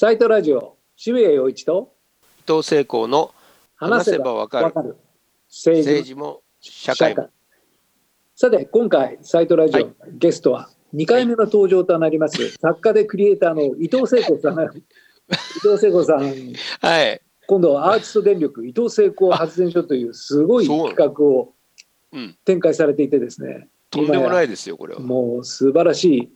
サイトラジオ渋谷陽一と伊藤聖光の話せばわかる。る。政政治治も社会も。さて今回サイトラジオ、はい。ゲストは2回目の登場となります、作家でクリエイターの伊藤聖子さん。伊藤聖子さん。はい。今度はアーティスト電力伊藤聖子発電所というすごい企画をうん。展開されていてですね。とんでもないですよ、これは。もう素晴らしい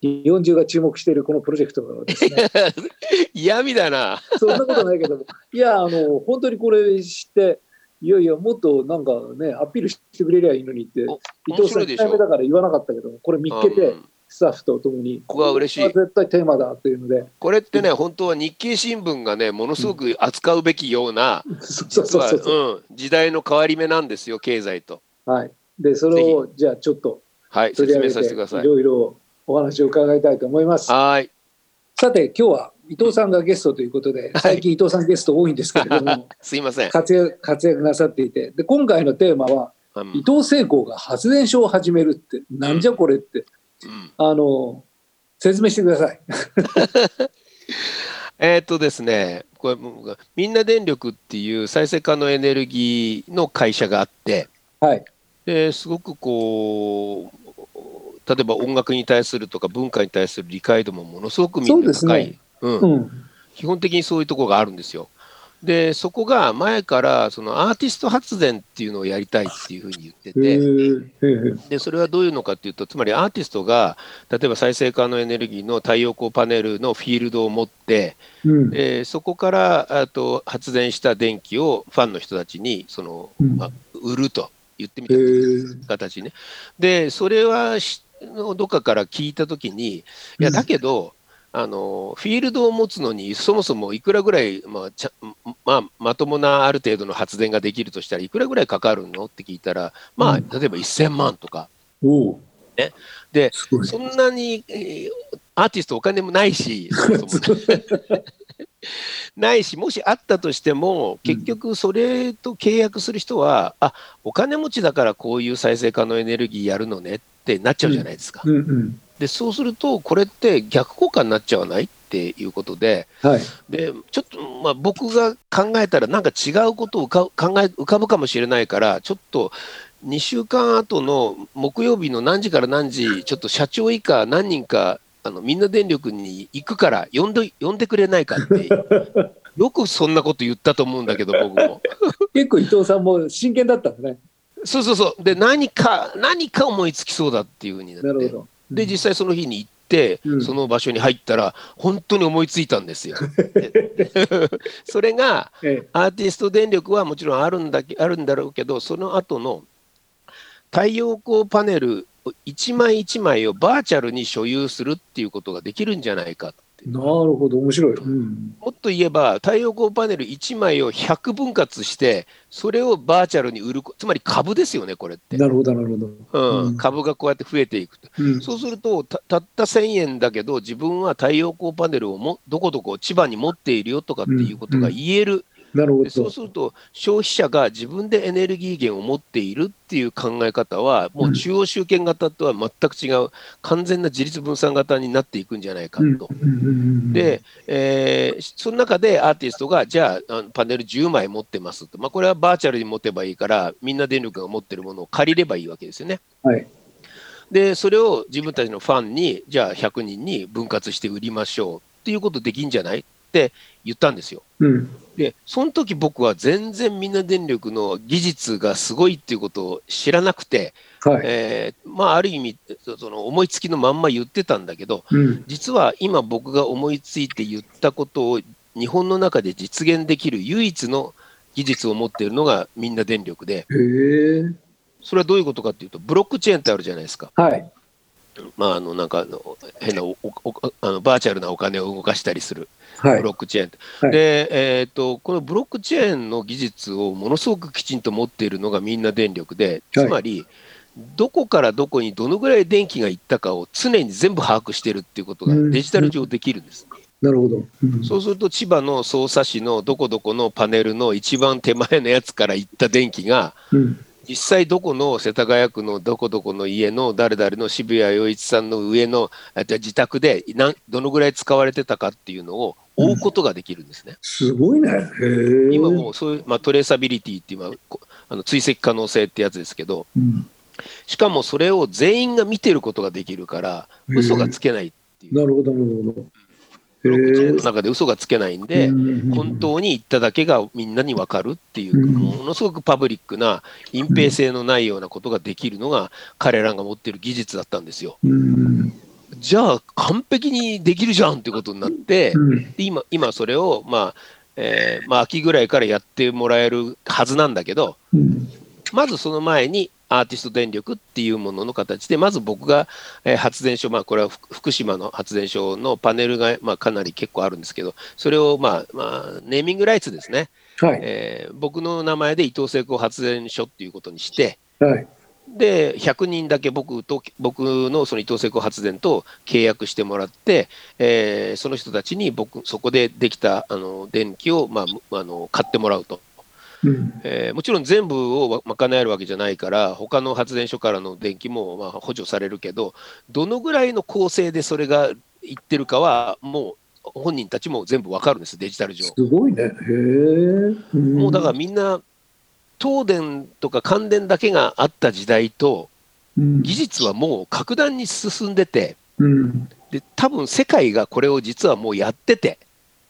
日本中が注目しているこのプロジェクトがですね。嫌味だな。そんなことないけども、いや、あの、本当にこれ知って、いやいや、もっとなんかね、アピールしてくれりゃいいのにって、お伊藤さん、1面白いでしょ。回目だから言わなかったけども、これ見っけて、うんスタッフと共に、うわ嬉しい。絶対テーマだというので、これってね、本当は日経新聞がね、ものすごく扱うべきような、そう実は、そうん、時代の変わり目なんですよ、経済と。はい。で、それを、じゃあちょっとはい、説明させてください。い。ろいろお話を伺いたいと思います。はい。さて、今日は伊藤さんがゲストということで、最近伊藤さんゲスト多いんですけれども、すいません。活躍活躍なさっていて、で、今回のテーマは、うん伊藤聖光が発電所を始めるって、なんじゃこれって、うんあの、説明してください。えーっとですね、これみんな電力っていう再生可能エネルギーの会社があって、はい。ですごくこう例えば音楽に対するとか文化に対する理解度もものすごくみんな高い、ですね。うん。うん。基本的にそういうところがあるんですよ。でそこが前からそのアーティスト発電っていうのをやりたいっていうふうに言ってへてでそれはどういうのかっていうとつまりアーティストが例えば再生可能エネルギーの太陽光パネルのフィールドを持ってうん。でそこからあと発電した電気をファンの人たちにその、うん。まあ、売ると言ってみへた形ね。でそれはしどっかから聞いたときにいやうん。だけど、あのフィールドを持つのにそもそもいくらぐらい、まあちゃまあ、まともなある程度の発電ができるとしたらいくらぐらいかかるのって聞いたらまあうん。例えば1000万とか。ね。で。そんなに、えーアーティストお金もないしそもそも。ね ないしもしあったとしても結局それと契約する人は、あお金持ちだからこういう再生可能エネルギーやるのねってなっちゃうじゃないですか。うんうん。でそうするとこれって逆効果になっちゃわないっていうことではい。でちょっと、まあ、僕が考えたらなんか違うことを考え浮かぶかもしれないからちょっと2週間後の木曜日の何時から何時ちょっと社長以下何人かあのみんな電力に行くから呼んで呼んでくれないかって よくそんなこと言ったと思うんだけど僕も。結構伊藤さんも真剣だったんだね。そうそうそうで何か何か思いつきそうだっていうふうになってなるほど。で実際その日に行って、うんその場所に入ったら本当に思いついたんですよ。それがええアーティスト電力はもちろんあるんだけあるんだろうけどその後の太陽光パネル一枚一枚をバーチャルに所有するっていうことができるんじゃないかってなるほど、面白い。うん。もっと言えば太陽光パネル1枚を100分割してそれをバーチャルに売るつまり株ですよねこれって、なるほど、なるほど。うんうん株がこうやって増えていくとうん。そうするとたたった1000円だけど自分は太陽光パネルをもどこどこ千葉に持っているよとかっていうことが言える、なるほでそうど。すると消費者が自分でエネルギー源を持っているっていう考え方はもう中央集権型とは全く違う完全な自立分散型になっていくんじゃないかうんと。で、えーその中でアーティストがじゃああのパネル10枚持ってますと、まあ、これはバーチャルに持てばいいからみんな電力が持ってるものを借りればいいわけですよね。はい。でそれを自分たちのファンにじゃあ100人に分割して売りましょうっていうことできんじゃない？って言ったんですよ。うん。でその時僕は全然みんな電力の技術がすごいっていうことを知らなくて、はい。えーまあある意味そその思いつきのまんま言ってたんだけどうん。実は今僕が思いついて言ったことを日本の中で実現できる唯一の技術を持っているのがみんな電力で。それはどういうことかっていうとブロックチェーンってあるじゃないですか。はい。まあ、あのなんか変なおおおあのバーチャルなお金を動かしたりするはいブロ。ックチェーンはいで、えー、とこのブロックチェーンの技術をものすごくきちんと持っているのがみんな電力でつまり、どこからどこにどのぐらい電気が行ったかを常に全部把握してるっていうことがうんデジタル上できるんです。なるほど。うんそうすると千葉の匝瑳市のどこどこのパネルの一番手前のやつから行った電気がうん。実際どこの世田谷区のどこどこの家の誰々の渋谷陽一さんの上の自宅でなんどのぐらい使われてたかっていうのを追うことができるんですね。すごいね。今もうそういう、まあ、トレーサビリティっていう、まあ、あの追跡可能性ってやつですけど、うん、しかもそれを全員が見てることができるから、嘘がつけないっていう。なるほど、なるほど。ブロックチェーンへの中で嘘がつけないんで、うん本当に言っただけがみんなに分かるっていう、うんものすごくパブリックな隠蔽性のないようなことができるのが彼らが持ってる技術だったんですよ。うん。じゃあ完璧にできるじゃんってことになって、うん。で今今それをまあ、えーまあ秋ぐらいからやってもらえるはずなんだけどうん。まずその前にアーティスト電力っていうものの形でまず僕が、えー発電所まあこれは福福島の発電所のパネルが、まあ、かなり結構あるんですけどそれをまあ、まあ、ネーミングライツですね、はい、えー僕の名前で伊東製鋼発電所っていうことにしてはい。で100人だけ僕と僕のその伊東製鋼発電と契約してもらって、えーその人たちに僕そこでできたあの電気を、まあむ、あの買ってもらうと、うんえーもちろん全部を賄えるわけじゃないから他の発電所からの電気もまあ補助されるけどどのぐらいの構成でそれがいってるかはもう本人たちも全部わかるんですデジタル上。すごいね。へえ。もうだからみんな東電とか関電だけがあった時代とうん技術はもう格段に進んでてうんで多分世界がこれを実はもうやってて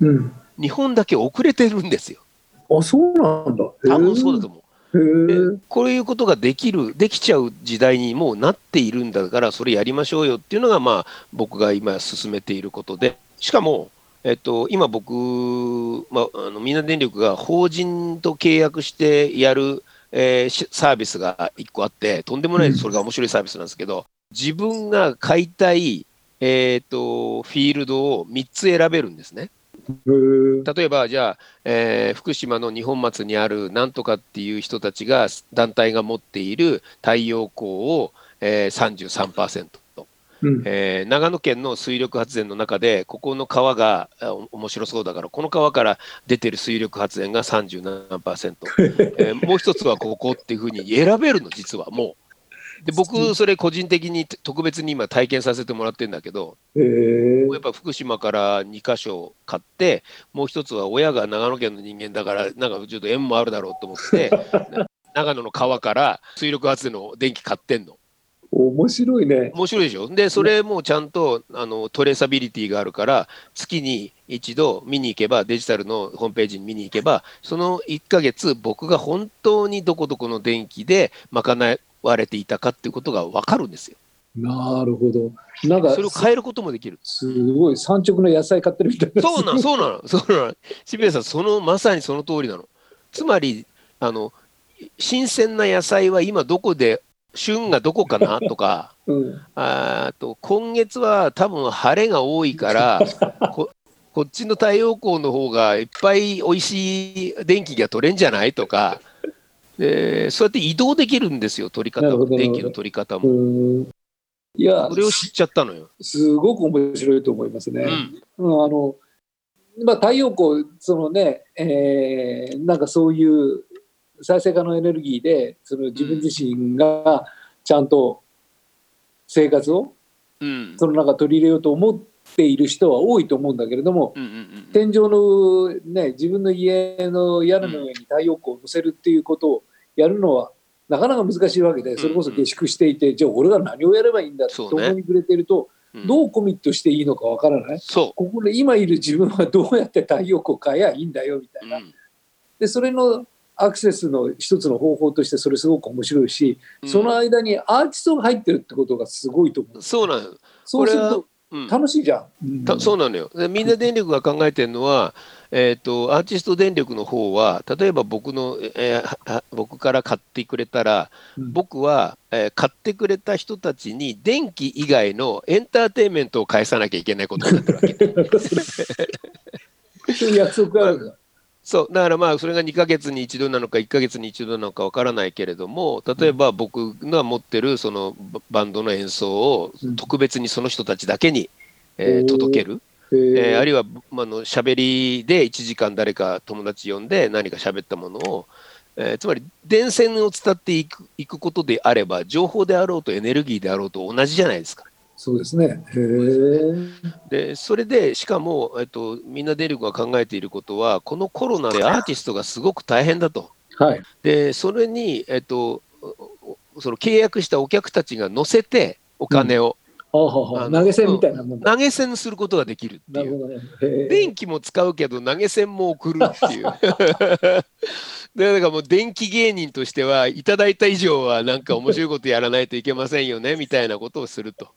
うん。日本だけ遅れてるんですよあ、そうなんだ。多分そうだと思う。こういうことができるできちゃう時代にもうなっているんだからそれやりましょうよっていうのがまあ僕が今進めていることでしかも、えっと、今僕、まあ、あのみんな電力が法人と契約してやる、えーしサービスが1個あってとんでもないそれが面白いサービスなんですけど自分が買いたい、えっとフィールドを3つ選べるんですね。例えばじゃあ、えー福島の二本松にあるなんとかっていう人たちが団体が持っている太陽光を、えー、33%と、うん。えー長野県の水力発電の中でここの川が面白そうだからこの川から出てる水力発電が37%、えーもう一つはここっていうふうに選べるの実は。もう。で僕それ個人的に特別に今体験させてもらってるんだけど、へえ。やっぱ福島から2箇所買って、もう一つは親が長野県の人間だから、なんかちょっと縁もあるだろうと思って、な 長野の川から水力発電の電気買ってんの。面白いね。面白いでしょ？で、それもちゃんとあのトレーサビリティがあるから、月に一度見に行けば、デジタルのホームページに見に行けば、その1ヶ月、僕が本当にどこどこの電気で賄われていたかっていうことが分かるんですよ。なるほど。なんかそれを変えることもできる。すごい産直の野菜買ってるみたいな。そうなの、そうなの、そうなの。渋谷さん、そのまさにその通りなの。つまり、あの、新鮮な野菜は今どこで、旬がどこかなとか、うん。あーと今月は多分晴れが多いから こ、こっちの太陽光の方がいっぱい美味しい電気が取れんじゃないとか、でそうやって移動できるんですよ、取り方も、電気の取り方うも。んいやそれを知っちゃったのよ。すごく面白いと思いますね。うん、うんあのまあ、太陽光そのね、えーなんかそういう再生可能エネルギーでその自分自身がちゃんと生活をうん、その中取り入れようと思っている人は多いと思うんだけれどもうん、うん、うん。天井のね自分の家の屋根の上に太陽光を乗せるっていうことをやるのはなかなか難しいわけでそれこそ下宿していてじゃあ俺が何をやればいいんだって思いくれてるとうんどうコミットしていいのかわからない。そここで今いる自分はどうやって太陽光を変えやいいんだよみたう。いな。うんでそれのアクセスの一つの方法としてそれすごく面白いし、その間にアーティストが入ってるってことがすごいと思う。そうなのよ。そうすると楽しいじゃん。たそうなのよ。でみんな電力が考えてるのは、えー、とアーティスト電力の方は例えば僕の、えー僕から買ってくれたら、うん僕は、えー買ってくれた人たちに電気以外のエンターテインメントを返さなきゃいけないことになってるわけ。そういう約束があるから。そうだからまあそれが2ヶ月に一度なのか1ヶ月に一度なのかわからないけれども例えば僕が持ってるそのババンドの演奏をうん特別にその人たちだけに、えー届ける。ええーあるいいはまああの喋りで1時間誰か友達呼んで何か喋ったものを、えーつまり電線を伝っていくいくことであれば情報であろうとエネルギーであろうと同じじゃないですか。そうですね。でそれでしかも、えっと、みんな電力が考えていることはこのコロナでアーティストがすごく大変だと。はい。でそれに、えっと、その契約したお客たちが乗せてお金を、はあはあはああの投げ銭みたいなもんだ。投げ銭することができるっていう。ね。電気も使うけど投げ銭も送るっていう。で だからもう電気芸人としてはいただいた以上はなんか面白いことやらないといけませんよねみたいなことをすると。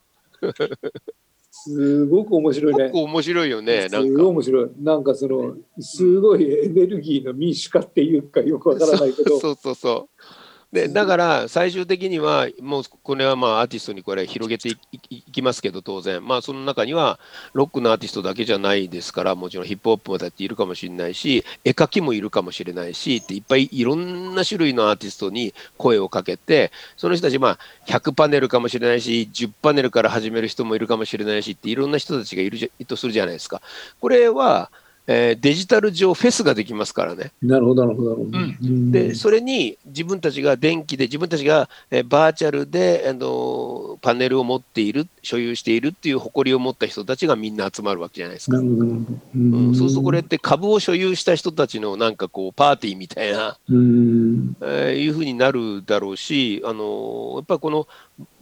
すごく面白いね結。構面白いよね。すごいなんか面白い。なんかその、すごいエネルギーの民主化っていうかよくわからないけど、そうそうそう。でだから最終的にはもうこれはまあアーティストにこれ広げていきますけど当然まあその中にはロックのアーティストだけじゃないですからもちろんヒップホップもだっているかもしれないし絵描きもいるかもしれないしっていっぱいいろんな種類のアーティストに声をかけてその人たちまあ100パネルかもしれないし10パネルから始める人もいるかもしれないしっていろんな人たちがいるとするじゃないですか。これは、えーデジタル上フェスができますからね。なるほど、なるほど。なるほどうんでそれに自分たちが電気で自分たちが、えーバーチャルで、あのパネルを持っている所有しているっていう誇りを持った人たちがみんな集まるわけじゃないですか。なるほど。ううん、そうするとこれって株を所有した人たちのなんかこうパーティーみたいな、うん。えーいうふうになるだろうし、あのやっぱりこの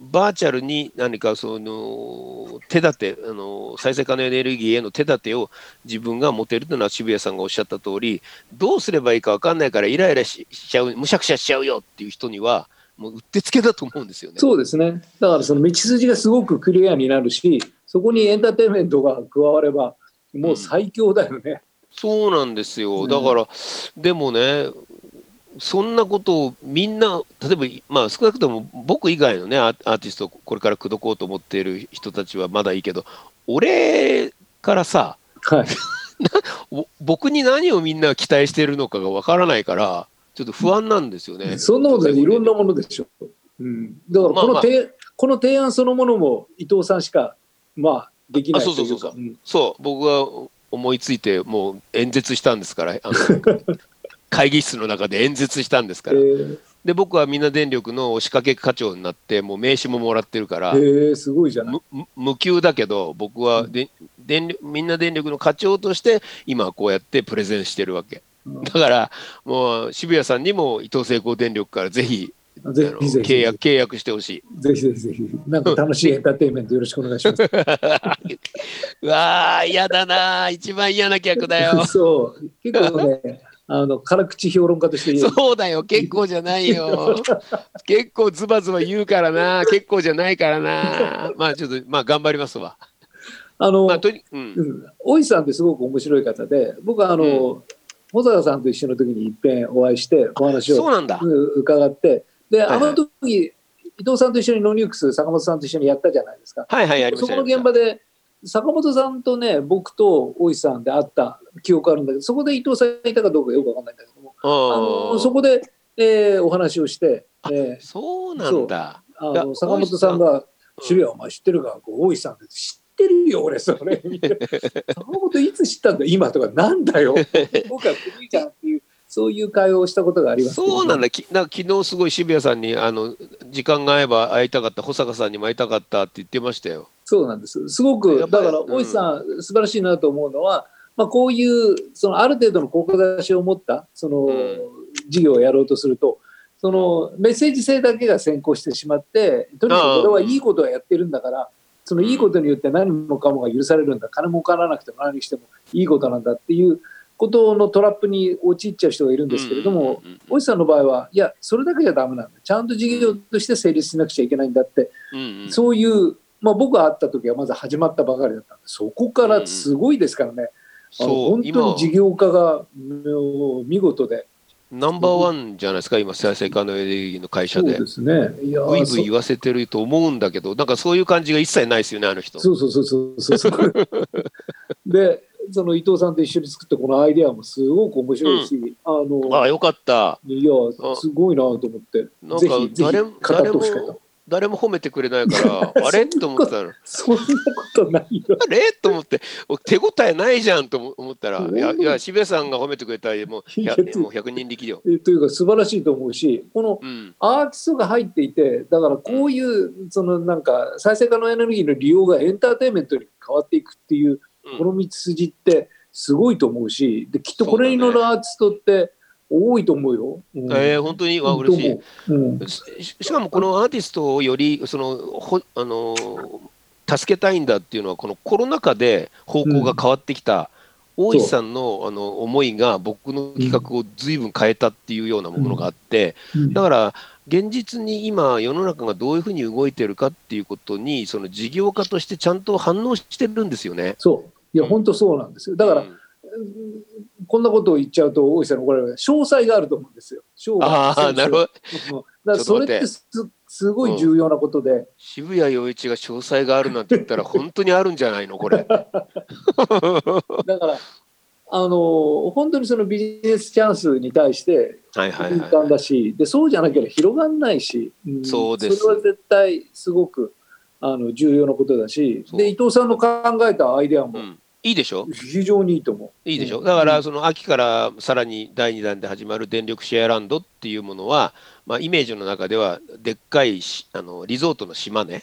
バーチャルに何かその手立て、あの再生可能エネルギーへの手立てを自分が持てるというのは渋谷さんがおっしゃった通り、どうすればいいか分かんないからイライラししちゃう、むしゃくしゃしちゃうよっていう人には、もううってつけだと思うんですよね。そうですね。だからその道筋がすごくクリアになるし、そこにエンターテインメントが加われば、もう最強だよね。そうなんですよ。うんだから、でもね、そんなことをみんな、例えば、まあ、少なくとも僕以外のね、アーティストをこれから口説こうと思っている人たちはまだいいけど、俺からさ、はい。お僕に何をみんな期待しているのかがわからないから、ちょっと不安なんですよね。そんなことないいろんなものでしょ。うん。だからこの,、まあまあこの提案そのものも伊藤さんしか、まあ、できないというか。あそうそうそうそんそう、僕が思いついて、もう演説したんですから、あの 会議室の中で演説したんですから。えーで僕はみんな電力の押しかけ課長になってもう名刺ももらってるから、えーすごいじゃない。無給だけど僕はで、電力みんな電力の課長として今はこうやってプレゼンしてるわけうんだからもう渋谷さんにも伊東製鋼電力からぜひあのぜひぜひ契約契約してほしいぜひぜひぜひ。なんか楽しいエンターテインメントよろしくお願いします。うわー嫌だなー一番嫌な客だよ そう。結構ね、あの、辛口評論家として言う。そうだよ。結構じゃないよ。結構ズバズバ言うからな。結構じゃないからな。まあちょっとまあ頑張りますわ。あの、まあとにうん。うん大石さんってすごく面白い方で、僕はあの、保坂さんと一緒の時にいっぺんお会いしてお話をそうなんだ。うん伺って、で、はいあの時、伊藤さんと一緒にノーニュークス、坂本さんと一緒にやったじゃないですか。はいはいやりました。そこの現場で、坂本さんとね、僕と大石さんで会った記憶あるんだけど、そこで伊藤さんいたかどうかよくわかんないんだけども、ああのそこで、えーお話をして、えーそうなんだ。あの坂本さんが「渋谷お前知ってるか?」こう大石さんって知ってるよ俺それ」みたいな坂本いつ知ったんだ今」とか「なんだよ 僕は古いじゃん」っていうそういう会話をしたことがありますそうなんだ。きなんか昨日すごい渋谷さんにあの時間が合えば会いたかった、保坂さんにも会いたかったって言ってましたよ。そうなんです。すごくだから大石さん、素晴らしいなと思うのは、まあ、こういうそのある程度の志を持ったその、うん。事業をやろうとするとそのメッセージ性だけが先行してしまってとにかくこれはいいことをやってるんだからそのいいことによって何もかもが許されるんだ。金儲からなくても何してもいいことなんだっていうことのトラップに陥っちゃう人がいるんですけれども、大石さんの場合はいやそれだけじゃダメなんだ。ちゃんと事業として成立しなくちゃいけないんだって。うんうん。そういう、まあ、僕が会った時はまず始まったばかりだったんでそこからすごいですからね、う本当に事業家がもう見事で。ナンバーワンじゃないですか、今、再生可能エネルギーの会社で。そうですね。いやブイブイそ言わせてると思うんだけど、なんかそういう感じが一切ないですよね、あの人。そうそうそうそうそう。でその伊藤さんと一緒に作ったこのアイデアもすごく面白いし、あのああ、よかった。いやすごいなと思って。なんかぜひぜひ誰語って誰も誰も褒めてくれないから あれ？と思ったの。そんなことないよ。あれ？と思って。手応えないじゃんと思ったらう。んいやいや渋谷さんが褒めてくれたらもういや100もう100人力よ。えというか素晴らしいと思うし、このうん。アーティストが入っていて、だからこういう、そのなんか再生可能エネルギーの利用がエンターテインメントに変わっていくっていう、うん。この道筋ってすごいと思うし、できっとこれに乗るアーティストって多いと思うよ。うんえー本当に？あ嬉しい。うんししかもこのアーティストをよりそのほあの助けたいんだっていうのはこのコロナ禍で方向が変わってきた、大石さんのあの思いが僕の企画を随分変えたっていうようなものがあって、うんだから現実に今世の中がどういうふうに動いてるかっていうことにその事業家としてちゃんと反応してるんですよね。そう。いや、本当そうなんですよ。だから、うんこんなことを言っちゃうと、大石さんの怒られる詳細があると思うんですよ。詳ああなるほど。ど。だそれってすすごい重要なことで、渋谷陽一が詳細があるなんて言ったら 本当にあるんじゃないの？これ。だから、あの本当にそのビジネスチャンスに対してはいはい敏はい。感だし、でそうじゃなければ広がんないし、ん。そうです。それは絶対すごくあの重要なことだし、で伊藤さんの考えたアイデアもうん、いいでしょ？非常にいいと思う。いいでしょ？うん。だからその秋からさらに第2弾で始まる電力シェアランドっていうものは、まあ、イメージの中ではでっかいしあのリゾートの島ね。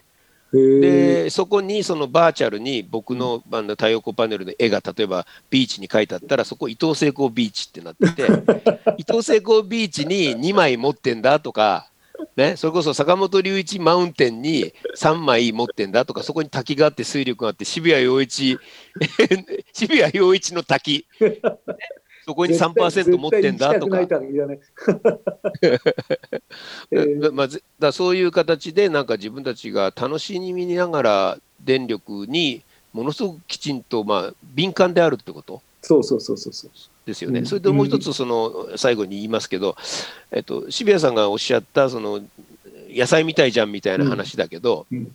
でそこにそのバーチャルに僕のあの太陽光パネルの絵が例えばビーチに書いてあったらそこ伊東成功ビーチってなってて 伊東成功ビーチに2枚持ってんだとか。ね、それこそ坂本龍一マウンテンに3枚持ってんだとかそこに滝があって水力があって渋谷陽一 渋谷陽一の滝、ねそこに3%持ってんだとか。まあ、ぜだそういう形でなんか自分たちが楽しみながら電力にものすごくきちんと、まあ、敏感であるってこと？そうそうそうそうそう。ですよね。うんそれともう一つその最後に言いますけど、えっと、渋谷さんがおっしゃったその野菜みたいじゃんみたいな話だけど、うん。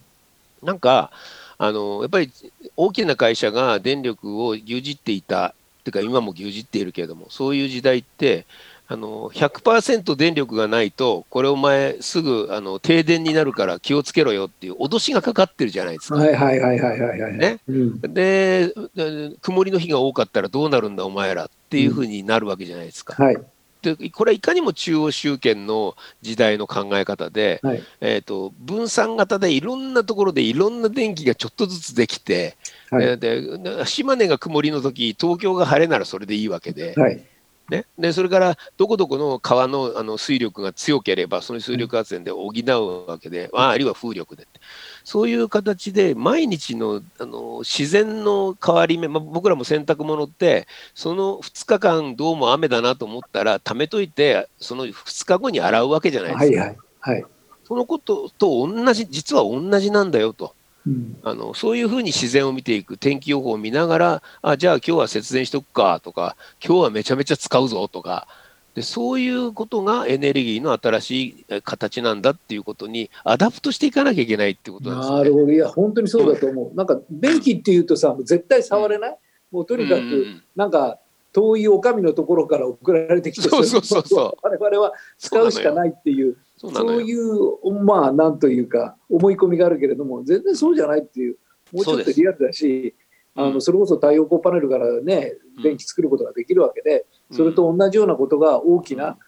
なんかあのやっぱり大きな会社が電力を牛耳っていたっていうか今も牛耳っているけれどもそういう時代ってあの100%電力がないとこれお前すぐあの停電になるから気をつけろよっていう脅しがかかってるじゃないですか。はいはいはいはいはいはい。ね。うん。でで曇りの日が多かったらどうなるんだお前らっていうふうになるわけじゃないですか。はい。でこれはいかにも中央集権の時代の考え方で、はい。えー、と分散型でいろんなところでいろんな電気がちょっとずつできて、はい。えーで島根が曇りの時東京が晴れならそれでいいわけで,、はいね、でそれからどこどこの川のあの水力が強ければその水力発電で補うわけで、ああるいは風力でってそういう形で毎日のあの自然の変わり目、まあ、僕らも洗濯物ってその2日間どうも雨だなと思ったら貯めといてその2日後に洗うわけじゃないですか。はいはいはい。そのことと同じ実は同じなんだよとうん。あのそういうふうに自然を見ていく天気予報を見ながらあじゃあ今日は節電しとくかとか今日はめちゃめちゃ使うぞとか。でそういうことがエネルギーの新しいえ形なんだっていうことにアダプトしていかなきゃいけないっていうことなんですね。なるほど。いや本当にそうだと思う。なんか電気っていうとさ絶対触れない？もうとにかくうんうんなんか遠いお上のところから送られてきてそうそうそうそう。我々は使うしかないっていうそうそういうまあなんというか思い込みがあるけれども全然そうじゃないっていうもうちょっとリアルだしあうん。のそれこそ太陽光パネルからねうん。電気作ることができるわけでそれと同じようなことが大きうん。な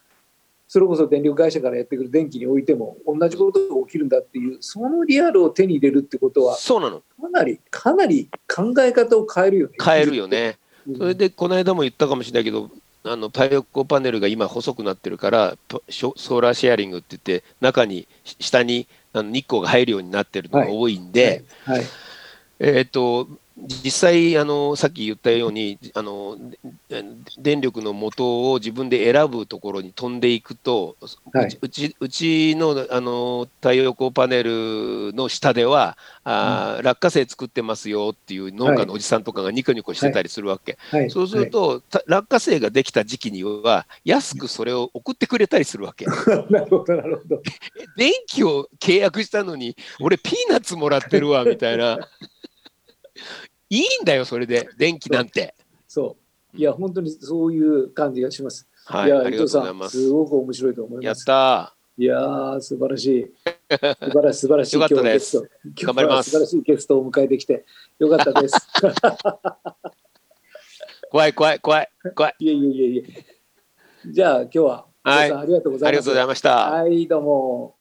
それこそ電力会社からやってくる電気においても同じことが起きるんだっていうそのリアルを手に入れるってことはそうなの。かなりかなり考え方を変えるよね。変えるよね。うん。それでこの間も言ったかもしれないけどあの太陽光パネルが今細くなってるからソーラーシェアリングって言って中にし下にあの日光が入るようになってるのが多いんで、はい、はい。えー、と実際あのさっき言ったようにあので電力の元を自分で選ぶところに飛んでいくと、はい。うちうちのあの太陽光パネルの下ではあー、落花生作ってますよっていう農家のおじさんとかがニコニコしてたりするわけ、はい、そうすると、た落花生ができた時期には安くそれを送ってくれたりするわけ。はい。なるほどなるほど。電気を契約したのに俺ピーナッツもらってるわみたいないいんだよそれで電気なんて。そう。いや本当にそういう感じがします。はいいやありがとうござい伊藤さんますすごく面白いと思いやっます。たいやー素晴らしい。素晴らしい素晴らしいよかったです。頑張ります。素晴らしいゲストをお迎えできてよかったです。怖い怖い怖い怖い。いえいえいえいえ。じゃあ今日ははい。ありがとうございました。はいどうも